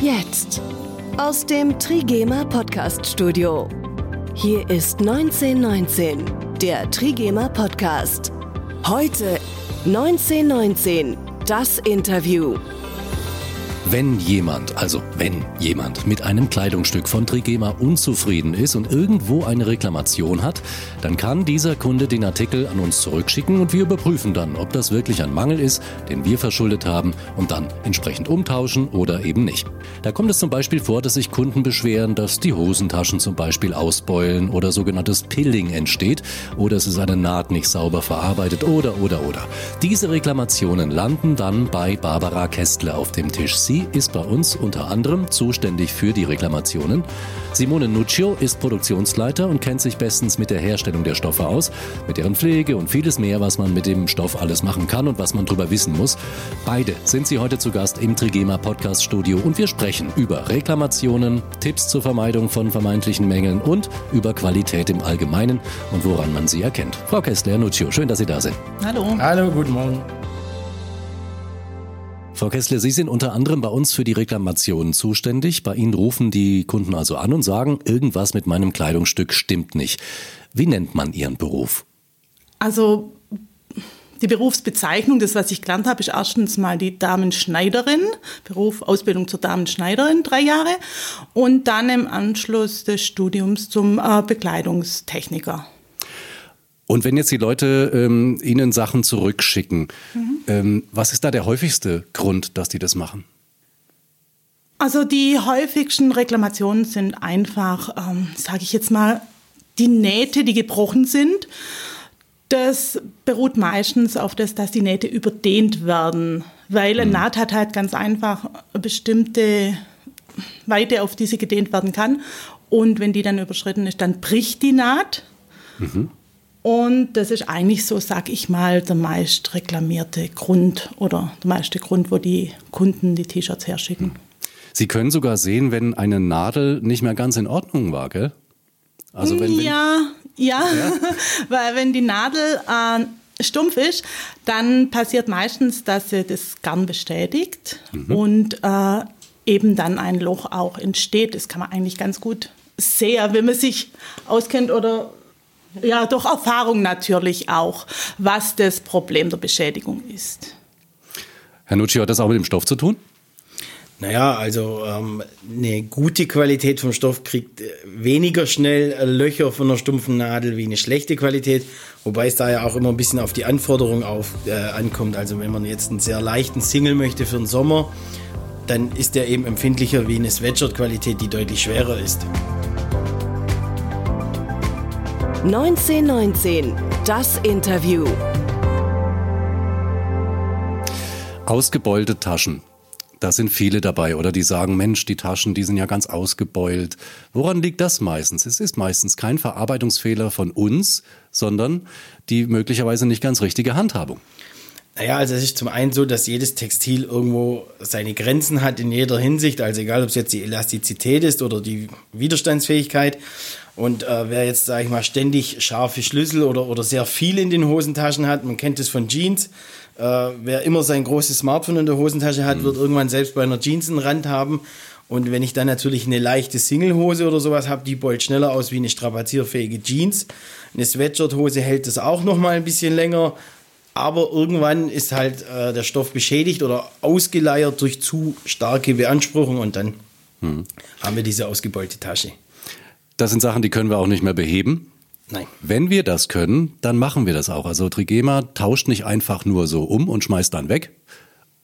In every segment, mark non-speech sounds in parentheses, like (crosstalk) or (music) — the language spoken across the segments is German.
Jetzt. Aus dem Trigema Podcast Studio. Hier ist 1919, der Trigema Podcast. Heute 1919, das Interview. Wenn jemand, also wenn jemand mit einem Kleidungsstück von Trigema unzufrieden ist und irgendwo eine Reklamation hat, dann kann dieser Kunde den Artikel an uns zurückschicken und wir überprüfen dann, ob das wirklich ein Mangel ist, den wir verschuldet haben und dann entsprechend umtauschen oder eben nicht. Da kommt es zum Beispiel vor, dass sich Kunden beschweren, dass die Hosentaschen zum Beispiel ausbeulen oder sogenanntes Pilling entsteht oder es ist eine Naht nicht sauber verarbeitet oder oder oder. Diese Reklamationen landen dann bei Barbara Kästler auf dem Tisch. Sie ist bei uns unter anderem zuständig für die Reklamationen. Simone Nuccio ist Produktionsleiter und kennt sich bestens mit der Herstellung der Stoffe aus, mit deren Pflege und vieles mehr, was man mit dem Stoff alles machen kann und was man drüber wissen muss. Beide sind sie heute zu Gast im Trigema Podcast Studio und wir sprechen über Reklamationen, Tipps zur Vermeidung von vermeintlichen Mängeln und über Qualität im Allgemeinen und woran man sie erkennt. Frau Kessler, Nuccio, schön, dass Sie da sind. Hallo. Hallo, guten Morgen. Frau Kessler, Sie sind unter anderem bei uns für die Reklamationen zuständig. Bei Ihnen rufen die Kunden also an und sagen, irgendwas mit meinem Kleidungsstück stimmt nicht. Wie nennt man Ihren Beruf? Also die Berufsbezeichnung, das was ich gelernt habe, ist erstens mal die Damenschneiderin, Beruf, Ausbildung zur Damenschneiderin, drei Jahre, und dann im Anschluss des Studiums zum äh, Bekleidungstechniker. Und wenn jetzt die Leute ähm, Ihnen Sachen zurückschicken, mhm. ähm, was ist da der häufigste Grund, dass die das machen? Also die häufigsten Reklamationen sind einfach, ähm, sage ich jetzt mal, die Nähte, die gebrochen sind. Das beruht meistens auf das, dass die Nähte überdehnt werden, weil eine mhm. Naht hat halt ganz einfach eine bestimmte Weite, auf die sie gedehnt werden kann. Und wenn die dann überschritten ist, dann bricht die Naht. Mhm. Und das ist eigentlich so, sag ich mal, der meist reklamierte Grund oder der meiste Grund, wo die Kunden die T-Shirts herschicken. Sie können sogar sehen, wenn eine Nadel nicht mehr ganz in Ordnung war, gell? Also wenn, wenn ja, ja, ja. (laughs) weil wenn die Nadel äh, stumpf ist, dann passiert meistens, dass sie das Garn bestätigt mhm. und äh, eben dann ein Loch auch entsteht. Das kann man eigentlich ganz gut sehen, wenn man sich auskennt oder ja, durch Erfahrung natürlich auch, was das Problem der Beschädigung ist. Herr Nucci, hat das auch mit dem Stoff zu tun? Naja, also ähm, eine gute Qualität vom Stoff kriegt äh, weniger schnell äh, Löcher von einer stumpfen Nadel wie eine schlechte Qualität, wobei es da ja auch immer ein bisschen auf die Anforderung auf, äh, ankommt. Also wenn man jetzt einen sehr leichten Single möchte für den Sommer, dann ist der eben empfindlicher wie eine Sweatshirt-Qualität, die deutlich schwerer ist. 1919, das Interview. Ausgebeulte Taschen. Da sind viele dabei, oder die sagen, Mensch, die Taschen, die sind ja ganz ausgebeult. Woran liegt das meistens? Es ist meistens kein Verarbeitungsfehler von uns, sondern die möglicherweise nicht ganz richtige Handhabung. Naja, also es ist zum einen so, dass jedes Textil irgendwo seine Grenzen hat in jeder Hinsicht, also egal ob es jetzt die Elastizität ist oder die Widerstandsfähigkeit. Und äh, wer jetzt, sage ich mal, ständig scharfe Schlüssel oder, oder sehr viel in den Hosentaschen hat, man kennt es von Jeans, äh, wer immer sein großes Smartphone in der Hosentasche hat, mhm. wird irgendwann selbst bei einer Jeans einen Rand haben. Und wenn ich dann natürlich eine leichte Singlehose oder sowas habe, die beult schneller aus wie eine strapazierfähige Jeans. Eine Sweatshirthose hält das auch noch mal ein bisschen länger. Aber irgendwann ist halt äh, der Stoff beschädigt oder ausgeleiert durch zu starke Beanspruchung und dann mhm. haben wir diese ausgebeulte Tasche. Das sind Sachen, die können wir auch nicht mehr beheben. Nein. Wenn wir das können, dann machen wir das auch. Also Trigema tauscht nicht einfach nur so um und schmeißt dann weg,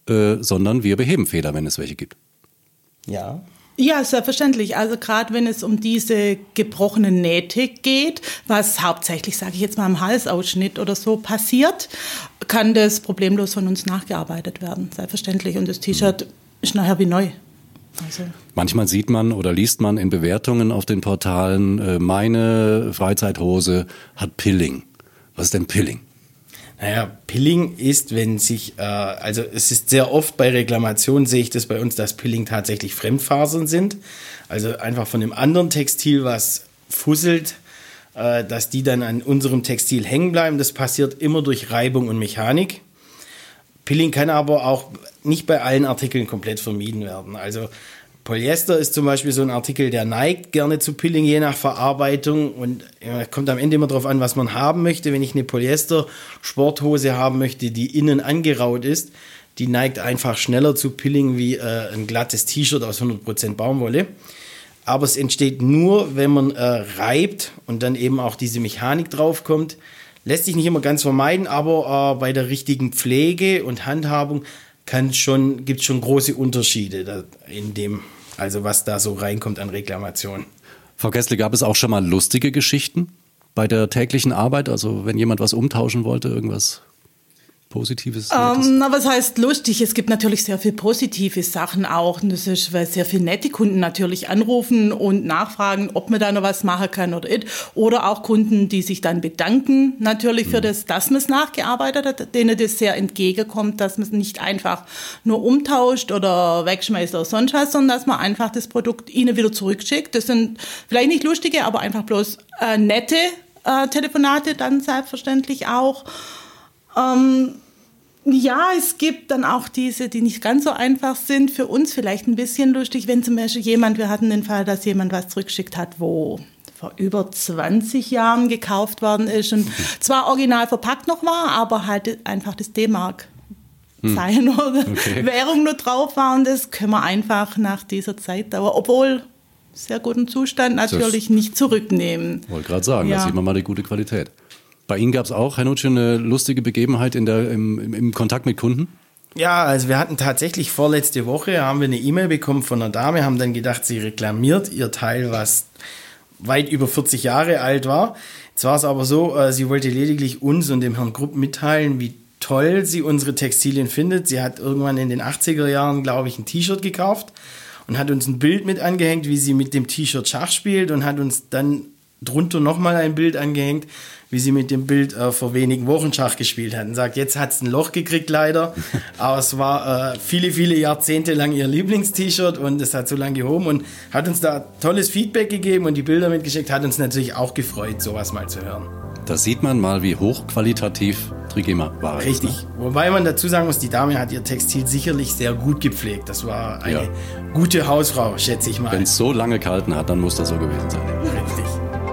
äh, sondern wir beheben Fehler, wenn es welche gibt. Ja. Ja, selbstverständlich. Also gerade wenn es um diese gebrochenen Nähte geht, was hauptsächlich, sage ich jetzt mal, am Halsausschnitt oder so passiert, kann das problemlos von uns nachgearbeitet werden. Selbstverständlich. Und das T-Shirt ist nachher wie neu. Also. Manchmal sieht man oder liest man in Bewertungen auf den Portalen, äh, meine Freizeithose hat Pilling. Was ist denn Pilling? Naja, Pilling ist, wenn sich, äh, also es ist sehr oft bei Reklamationen, sehe ich das bei uns, dass Pilling tatsächlich Fremdfasern sind. Also einfach von dem anderen Textil, was fusselt, äh, dass die dann an unserem Textil hängen bleiben. Das passiert immer durch Reibung und Mechanik. Pilling kann aber auch nicht bei allen Artikeln komplett vermieden werden. Also Polyester ist zum Beispiel so ein Artikel, der neigt gerne zu Pilling, je nach Verarbeitung. Und ja, kommt am Ende immer darauf an, was man haben möchte. Wenn ich eine Polyester-Sporthose haben möchte, die innen angeraut ist, die neigt einfach schneller zu Pilling wie äh, ein glattes T-Shirt aus 100% Baumwolle. Aber es entsteht nur, wenn man äh, reibt und dann eben auch diese Mechanik draufkommt. Lässt sich nicht immer ganz vermeiden, aber äh, bei der richtigen Pflege und Handhabung kann schon, gibt es schon große Unterschiede in dem also was da so reinkommt an Reklamationen. Frau Gessle, gab es auch schon mal lustige Geschichten bei der täglichen Arbeit? Also wenn jemand was umtauschen wollte, irgendwas Positives? Ähm, na, was heißt lustig? Es gibt natürlich sehr viel positive Sachen auch. Und das ist, weil sehr viele nette Kunden natürlich anrufen und nachfragen, ob man da noch was machen kann oder nicht. Oder auch Kunden, die sich dann bedanken natürlich für mhm. das, dass man es nachgearbeitet hat, denen das sehr entgegenkommt, dass man es nicht einfach nur umtauscht oder wegschmeißt oder sonst was, sondern dass man einfach das Produkt ihnen wieder zurückschickt. Das sind vielleicht nicht lustige, aber einfach bloß äh, nette äh, Telefonate dann selbstverständlich auch. Ähm, ja, es gibt dann auch diese, die nicht ganz so einfach sind. Für uns vielleicht ein bisschen lustig, wenn zum Beispiel jemand, wir hatten den Fall, dass jemand was zurückgeschickt hat, wo vor über 20 Jahren gekauft worden ist und zwar original verpackt noch war, aber halt einfach das D-Mark sein hm. oder okay. Währung nur drauf war und das können wir einfach nach dieser Zeitdauer, obwohl sehr guten Zustand natürlich das nicht zurücknehmen. Wollte gerade sagen, ja. da sieht man mal die gute Qualität. Bei Ihnen gab es auch, Herr Nutsch, eine lustige Begebenheit in der, im, im Kontakt mit Kunden? Ja, also wir hatten tatsächlich vorletzte Woche, haben wir eine E-Mail bekommen von einer Dame, haben dann gedacht, sie reklamiert ihr Teil, was weit über 40 Jahre alt war. Jetzt war es aber so, äh, sie wollte lediglich uns und dem Herrn Grupp mitteilen, wie toll sie unsere Textilien findet. Sie hat irgendwann in den 80er Jahren, glaube ich, ein T-Shirt gekauft und hat uns ein Bild mit angehängt, wie sie mit dem T-Shirt Schach spielt und hat uns dann drunter nochmal ein Bild angehängt, wie sie mit dem Bild äh, vor wenigen Wochen Schach gespielt hat. Und sagt, jetzt hat es ein Loch gekriegt leider, (laughs) aber es war äh, viele, viele Jahrzehnte lang ihr Lieblingst-T-Shirt und es hat so lange gehoben und hat uns da tolles Feedback gegeben und die Bilder mitgeschickt, hat uns natürlich auch gefreut, sowas mal zu hören. Da sieht man mal, wie hochqualitativ Trigema war. Richtig. Ne? Wobei man dazu sagen muss, die Dame hat ihr Textil sicherlich sehr gut gepflegt. Das war eine ja. gute Hausfrau, schätze ich mal. Wenn es so lange gehalten hat, dann muss das so gewesen sein.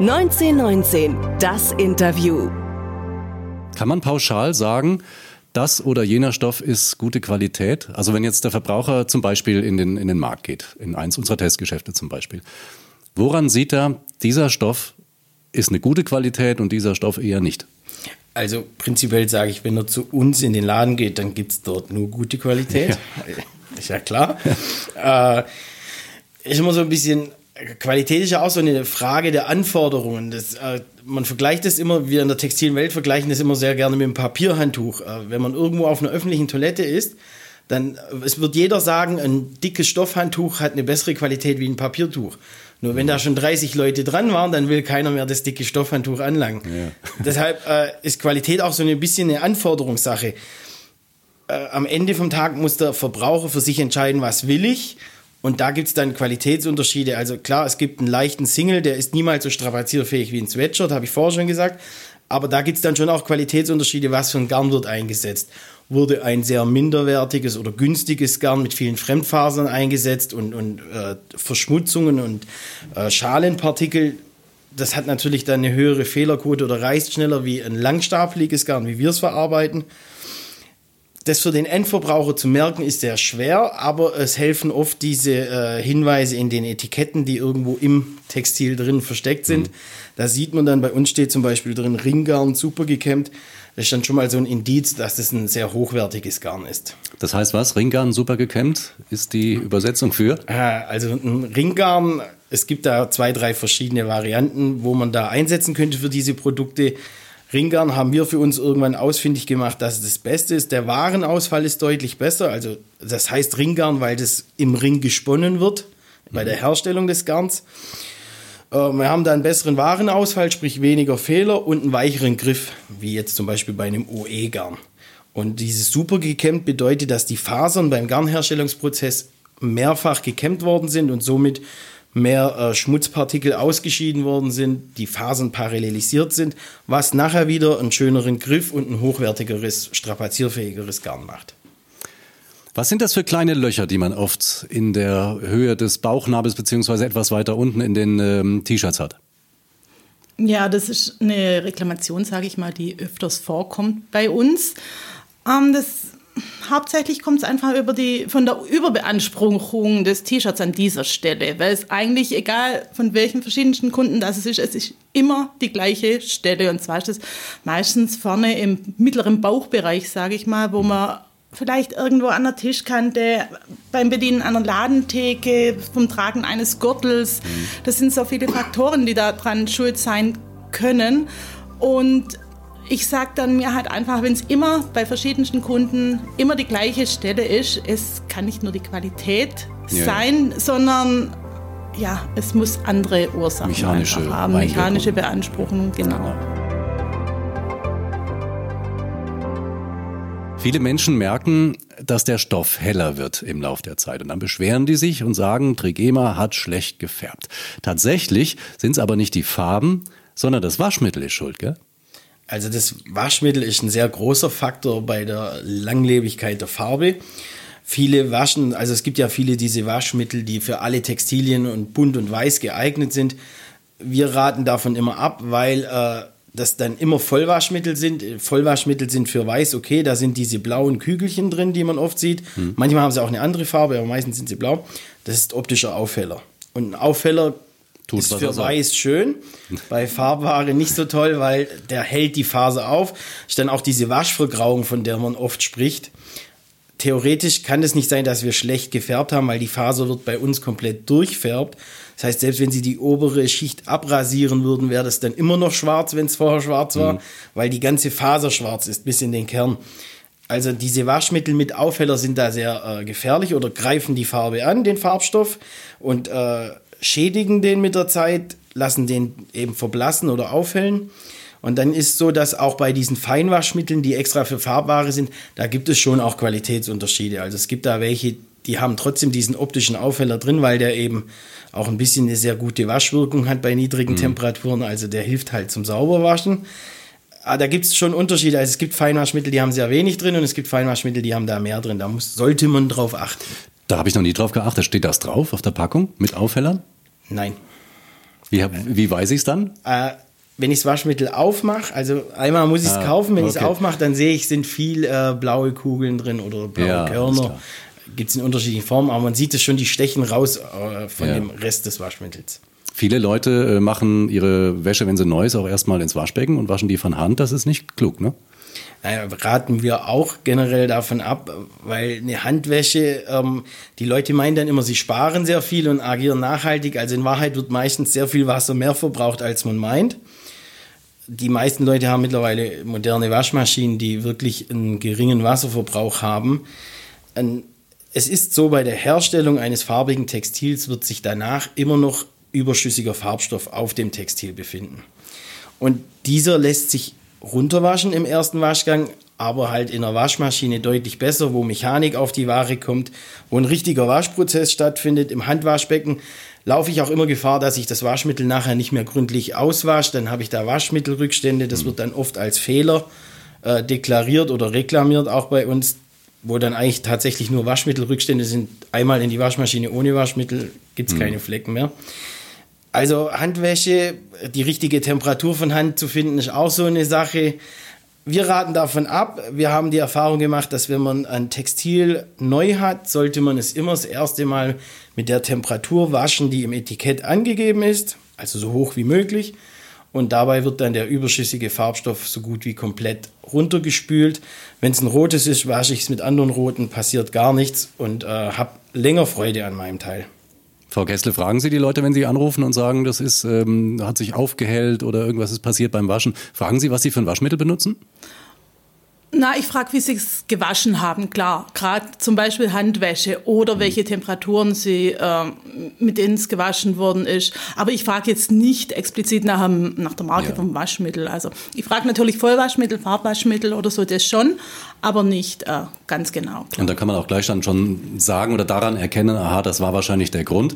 Richtig. 1919, das Interview. Kann man pauschal sagen, das oder jener Stoff ist gute Qualität? Also wenn jetzt der Verbraucher zum Beispiel in den, in den Markt geht, in eins unserer Testgeschäfte zum Beispiel, woran sieht er, dieser Stoff ist eine gute Qualität und dieser Stoff eher nicht? Also prinzipiell sage ich, wenn er zu uns in den Laden geht, dann gibt es dort nur gute Qualität. Ja. (laughs) Ist ja klar. äh, ist immer so ein bisschen Qualität ist ja auch so eine Frage der Anforderungen. Das, äh, man vergleicht das immer, wir in der textilen Welt vergleichen das immer sehr gerne mit einem Papierhandtuch. Äh, wenn man irgendwo auf einer öffentlichen Toilette ist, dann äh, es wird jeder sagen, ein dickes Stoffhandtuch hat eine bessere Qualität wie ein Papiertuch. Nur wenn da schon 30 Leute dran waren, dann will keiner mehr das dicke Stoffhandtuch anlangen. Ja. (laughs) Deshalb äh, ist Qualität auch so ein bisschen eine Anforderungssache. Äh, am Ende vom Tag muss der Verbraucher für sich entscheiden, was will ich und da gibt es dann Qualitätsunterschiede. Also klar, es gibt einen leichten Single, der ist niemals so strapazierfähig wie ein Sweatshirt, habe ich vorher schon gesagt. Aber da gibt es dann schon auch Qualitätsunterschiede, was für ein Garn wird eingesetzt. Wurde ein sehr minderwertiges oder günstiges Garn mit vielen Fremdfasern eingesetzt und, und äh, Verschmutzungen und äh, Schalenpartikel, das hat natürlich dann eine höhere Fehlerquote oder reißt schneller wie ein langstapeliges Garn, wie wir es verarbeiten. Das für den Endverbraucher zu merken ist sehr schwer, aber es helfen oft diese äh, Hinweise in den Etiketten, die irgendwo im Textil drin versteckt sind. Mhm. Da sieht man dann, bei uns steht zum Beispiel drin Ringgarn super gekämmt. Das ist dann schon mal so ein Indiz, dass das ein sehr hochwertiges Garn ist. Das heißt was? Ringgarn super gekämmt ist die Übersetzung für? Ah, also ein Ringgarn, es gibt da zwei, drei verschiedene Varianten, wo man da einsetzen könnte für diese Produkte. Ringgarn haben wir für uns irgendwann ausfindig gemacht, dass es das Beste ist. Der Warenausfall ist deutlich besser. Also das heißt Ringgarn, weil das im Ring gesponnen wird bei der Herstellung des Garns. Äh, wir haben da einen besseren Warenausfall, sprich weniger Fehler und einen weicheren Griff, wie jetzt zum Beispiel bei einem OE-Garn. Und dieses super gekämmt bedeutet, dass die Fasern beim Garnherstellungsprozess mehrfach gekämmt worden sind und somit mehr äh, Schmutzpartikel ausgeschieden worden sind, die Fasern parallelisiert sind, was nachher wieder einen schöneren Griff und ein hochwertigeres, strapazierfähigeres Garn macht. Was sind das für kleine Löcher, die man oft in der Höhe des Bauchnabels beziehungsweise etwas weiter unten in den ähm, T-Shirts hat? Ja, das ist eine Reklamation, sage ich mal, die öfters vorkommt bei uns. Ähm, das, hauptsächlich kommt es einfach über die, von der Überbeanspruchung des T-Shirts an dieser Stelle, weil es eigentlich, egal von welchen verschiedensten Kunden das ist, es ist immer die gleiche Stelle. Und zwar ist es meistens vorne im mittleren Bauchbereich, sage ich mal, wo man vielleicht irgendwo an der Tischkante, beim Bedienen einer Ladentheke, vom Tragen eines Gürtels. Das sind so viele Faktoren, die daran schuld sein können. Und ich sage dann mir halt einfach, wenn es immer bei verschiedensten Kunden immer die gleiche Stelle ist, es kann nicht nur die Qualität ja. sein, sondern ja, es muss andere Ursachen mechanische haben, mechanische Beanspruchung, genau. genau. Viele Menschen merken, dass der Stoff heller wird im Lauf der Zeit und dann beschweren die sich und sagen, Trigema hat schlecht gefärbt. Tatsächlich sind es aber nicht die Farben, sondern das Waschmittel ist schuld, gell? Also das Waschmittel ist ein sehr großer Faktor bei der Langlebigkeit der Farbe. Viele waschen, also es gibt ja viele diese Waschmittel, die für alle Textilien und bunt und weiß geeignet sind. Wir raten davon immer ab, weil äh, das dann immer Vollwaschmittel sind. Vollwaschmittel sind für weiß okay, da sind diese blauen Kügelchen drin, die man oft sieht. Hm. Manchmal haben sie auch eine andere Farbe, aber meistens sind sie blau. Das ist optischer Aufheller. Und ein Aufheller Tut, ist für weiß schön, bei Farbware nicht so toll, weil der hält die Phase auf. Ist dann auch diese Waschvergrauung, von der man oft spricht. Theoretisch kann es nicht sein, dass wir schlecht gefärbt haben, weil die Faser wird bei uns komplett durchfärbt. Das heißt, selbst wenn sie die obere Schicht abrasieren würden, wäre das dann immer noch schwarz, wenn es vorher schwarz war, mhm. weil die ganze Faser schwarz ist bis in den Kern. Also diese Waschmittel mit Aufheller sind da sehr äh, gefährlich oder greifen die Farbe an, den Farbstoff, und äh, schädigen den mit der Zeit, lassen den eben verblassen oder aufhellen. Und dann ist so, dass auch bei diesen Feinwaschmitteln, die extra für Farbware sind, da gibt es schon auch Qualitätsunterschiede. Also es gibt da welche, die haben trotzdem diesen optischen Aufheller drin, weil der eben auch ein bisschen eine sehr gute Waschwirkung hat bei niedrigen mhm. Temperaturen. Also der hilft halt zum Sauberwaschen. Aber ah, da gibt es schon Unterschiede. Also es gibt Feinwaschmittel, die haben sehr wenig drin und es gibt Feinwaschmittel, die haben da mehr drin. Da muss, sollte man drauf achten. Da habe ich noch nie drauf geachtet. Steht das drauf auf der Packung mit Aufhellern? Nein. Wie, wie weiß ich es dann? Äh, wenn ich das Waschmittel aufmache, also einmal muss ich es ah, kaufen, wenn okay. ich es aufmache, dann sehe ich, sind viel äh, blaue Kugeln drin oder blaue ja, Körner gibt es in unterschiedlichen Formen, aber man sieht es schon, die stechen raus äh, von ja. dem Rest des Waschmittels. Viele Leute äh, machen ihre Wäsche, wenn sie neu ist, auch erstmal ins Waschbecken und waschen die von Hand. Das ist nicht klug, ne? Naja, raten wir auch generell davon ab, weil eine Handwäsche, ähm, die Leute meinen dann immer, sie sparen sehr viel und agieren nachhaltig. Also in Wahrheit wird meistens sehr viel Wasser mehr verbraucht, als man meint. Die meisten Leute haben mittlerweile moderne Waschmaschinen, die wirklich einen geringen Wasserverbrauch haben. Es ist so, bei der Herstellung eines farbigen Textils wird sich danach immer noch überschüssiger Farbstoff auf dem Textil befinden. Und dieser lässt sich runterwaschen im ersten Waschgang, aber halt in der Waschmaschine deutlich besser, wo Mechanik auf die Ware kommt, wo ein richtiger Waschprozess stattfindet. Im Handwaschbecken laufe ich auch immer Gefahr, dass ich das Waschmittel nachher nicht mehr gründlich auswasche. Dann habe ich da Waschmittelrückstände. Das wird dann oft als Fehler äh, deklariert oder reklamiert, auch bei uns wo dann eigentlich tatsächlich nur Waschmittelrückstände sind. Einmal in die Waschmaschine ohne Waschmittel gibt es mhm. keine Flecken mehr. Also Handwäsche, die richtige Temperatur von Hand zu finden, ist auch so eine Sache. Wir raten davon ab. Wir haben die Erfahrung gemacht, dass wenn man ein Textil neu hat, sollte man es immer das erste Mal mit der Temperatur waschen, die im Etikett angegeben ist, also so hoch wie möglich und dabei wird dann der überschüssige Farbstoff so gut wie komplett runtergespült. Wenn es ein rotes ist, wasche ich es mit anderen roten, passiert gar nichts und äh, habe länger Freude an meinem Teil. Frau Kessle, fragen Sie die Leute, wenn Sie anrufen und sagen, das ist, ähm, hat sich aufgehellt oder irgendwas ist passiert beim Waschen, fragen Sie, was Sie für ein Waschmittel benutzen? Na, ich frage, wie sie es gewaschen haben, klar. Gerade zum Beispiel Handwäsche oder welche Temperaturen sie, äh, mit denen es gewaschen worden ist. Aber ich frage jetzt nicht explizit nach, nach der Marke ja. vom Waschmittel. Also ich frage natürlich Vollwaschmittel, Farbwaschmittel oder so, das schon, aber nicht äh, ganz genau. Klar. Und da kann man auch gleich dann schon sagen oder daran erkennen, aha, das war wahrscheinlich der Grund.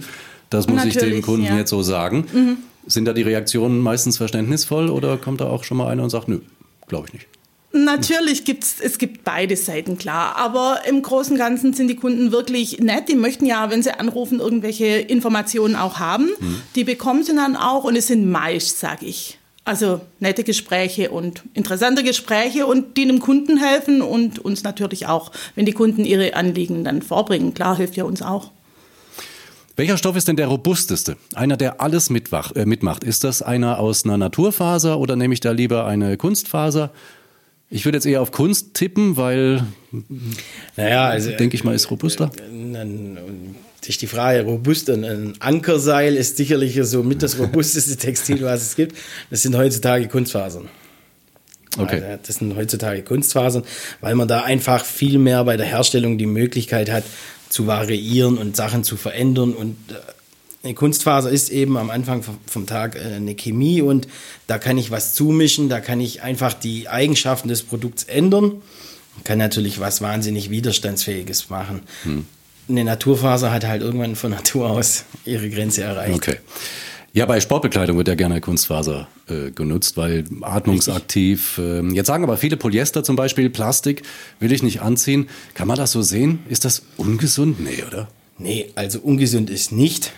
Das muss natürlich, ich dem Kunden ja. jetzt so sagen. Mhm. Sind da die Reaktionen meistens verständnisvoll oder kommt da auch schon mal einer und sagt, nö, glaube ich nicht? Natürlich gibt's es gibt beide Seiten, klar. Aber im Großen und Ganzen sind die Kunden wirklich nett. Die möchten ja, wenn sie anrufen, irgendwelche Informationen auch haben. Mhm. Die bekommen sie dann auch und es sind meist, sage ich. Also nette Gespräche und interessante Gespräche und die dem Kunden helfen und uns natürlich auch, wenn die Kunden ihre Anliegen dann vorbringen. Klar, hilft ja uns auch. Welcher Stoff ist denn der robusteste? Einer, der alles äh, mitmacht. Ist das einer aus einer Naturfaser oder nehme ich da lieber eine Kunstfaser? Ich würde jetzt eher auf Kunst tippen, weil, naja, also, denke ich mal, ist robuster. Dann, ist die Frage, robust und ein Ankerseil ist sicherlich so mit das (laughs) robusteste Textil, was es gibt. Das sind heutzutage Kunstfasern. Okay. Also das sind heutzutage Kunstfasern, weil man da einfach viel mehr bei der Herstellung die Möglichkeit hat, zu variieren und Sachen zu verändern und äh, eine Kunstfaser ist eben am Anfang vom Tag äh, eine Chemie und da kann ich was zumischen, da kann ich einfach die Eigenschaften des Produkts ändern. Kann natürlich was wahnsinnig Widerstandsfähiges machen. Hm. Eine Naturfaser hat halt irgendwann von Natur aus ihre Grenze erreicht. Okay. Ja, bei Sportbekleidung wird ja gerne Kunstfaser äh, genutzt, weil atmungsaktiv. Äh, jetzt sagen aber viele Polyester zum Beispiel, Plastik will ich nicht anziehen. Kann man das so sehen? Ist das ungesund? Nee, oder? Nee, also ungesund ist nicht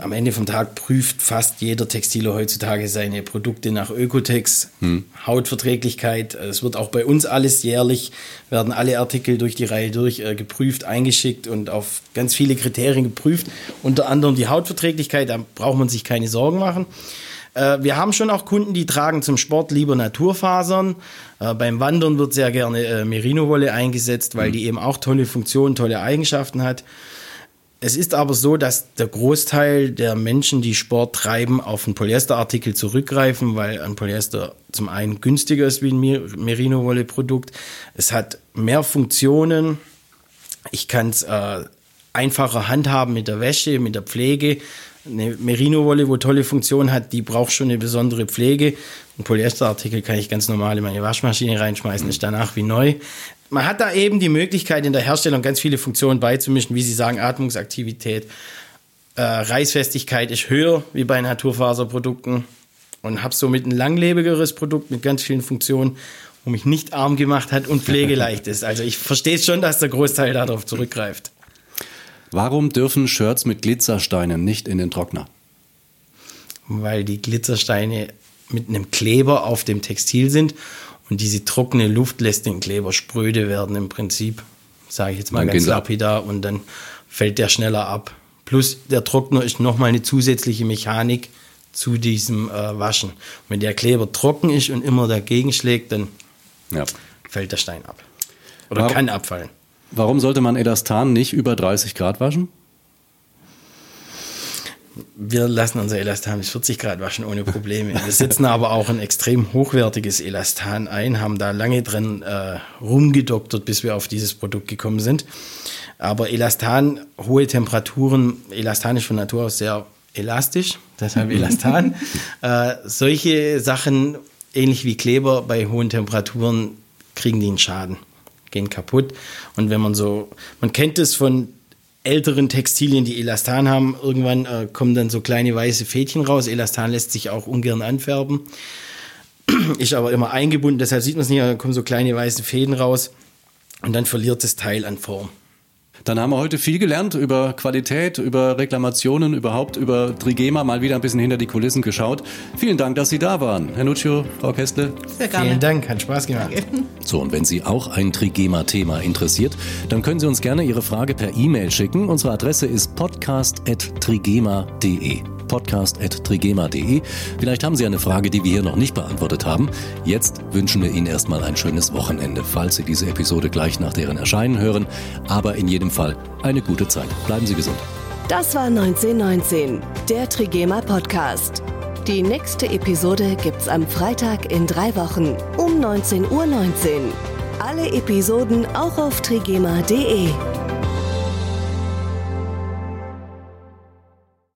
am Ende vom Tag prüft fast jeder Textiler heutzutage seine Produkte nach Ökotex, hm. Hautverträglichkeit. Es wird auch bei uns alles jährlich, werden alle Artikel durch die Reihe durch äh, geprüft, eingeschickt und auf ganz viele Kriterien geprüft. Unter anderem die Hautverträglichkeit, da braucht man sich keine Sorgen machen. Äh, wir haben schon auch Kunden, die tragen zum Sport lieber Naturfasern. Äh, beim Wandern wird sehr gerne äh, Merino-Wolle eingesetzt, weil hm. die eben auch tolle Funktionen, tolle Eigenschaften hat. Es ist aber so, dass der Großteil der Menschen, die Sport treiben, auf einen Polyesterartikel zurückgreifen, weil ein Polyester zum einen günstiger ist wie ein Merino-Wolle-Produkt. Es hat mehr Funktionen. Ich kann es äh, einfacher handhaben mit der Wäsche, mit der Pflege. Eine Merino-Wolle, wo tolle Funktionen hat, die braucht schon eine besondere Pflege. Ein Polyesterartikel kann ich ganz normal in meine Waschmaschine reinschmeißen, ist danach wie neu man hat da eben die Möglichkeit, in der Herstellung ganz viele Funktionen beizumischen, wie Sie sagen, Atmungsaktivität. Äh, Reißfestigkeit ist höher wie bei Naturfaserprodukten und habe somit ein langlebigeres Produkt mit ganz vielen Funktionen, wo mich nicht arm gemacht hat und pflegeleicht ist. Also ich verstehe schon, dass der Großteil darauf zurückgreift. Warum dürfen Shirts mit Glitzersteinen nicht in den Trockner? Weil die Glitzersteine mit einem Kleber auf dem Textil sind und diese trockene Luft lässt den Kleber spröde werden im Prinzip, sage ich jetzt mal dann ganz lapidar, und dann fällt der schneller ab. Plus der Trockner ist nochmal eine zusätzliche Mechanik zu diesem äh, Waschen. Und wenn der Kleber trocken ist und immer dagegen schlägt, dann ja. fällt der Stein ab. Oder warum, kann abfallen. Warum sollte man Elastan nicht über 30 Grad waschen? Wir lassen unser Elastan bis 40 Grad waschen ohne Probleme. Wir setzen aber auch ein extrem hochwertiges Elastan ein, haben da lange drin äh, rumgedoktert, bis wir auf dieses Produkt gekommen sind. Aber Elastan, hohe Temperaturen, Elastan ist von Natur aus sehr elastisch, deshalb Elastan. äh, solche Sachen, ähnlich wie Kleber bei hohen Temperaturen, kriegen die einen Schaden, gehen kaputt. Und wenn man so, man kennt es von älteren Textilien, die Elastan haben, irgendwann äh, kommen dann so kleine weiße Fädchen raus. Elastan lässt sich auch ungern anfärben. (clears throat) Ist aber immer eingebunden, deshalb sieht man es nicht, da kommen so kleine weiße Fäden raus und dann verliert das Teil an Form. Dann haben wir heute viel gelernt über Qualität, über Reklamationen, überhaupt über Trigema, mal wieder ein bisschen hinter die Kulissen geschaut. Vielen Dank, dass Sie da waren. Herr Nuccio, Frau Kestle. Sehr gerne. Vielen Dank, hat Spaß gemacht. So, und wenn Sie auch ein Trigema-Thema interessiert, dann können Sie uns gerne Ihre Frage per E-Mail schicken. Unsere Adresse ist podcast.trigema.de podcast.trigema.de. Vielleicht haben Sie eine Frage, die wir hier noch nicht beantwortet haben. Jetzt wünschen wir Ihnen erstmal ein schönes Wochenende, falls Sie diese Episode gleich nach deren Erscheinen hören. Aber in jedem Fall eine gute Zeit. Bleiben Sie gesund. Das war 1919, der Trigema Podcast. Die nächste Episode gibt's am Freitag in drei Wochen um 19.19 Uhr. Alle Episoden auch auf trigema.de.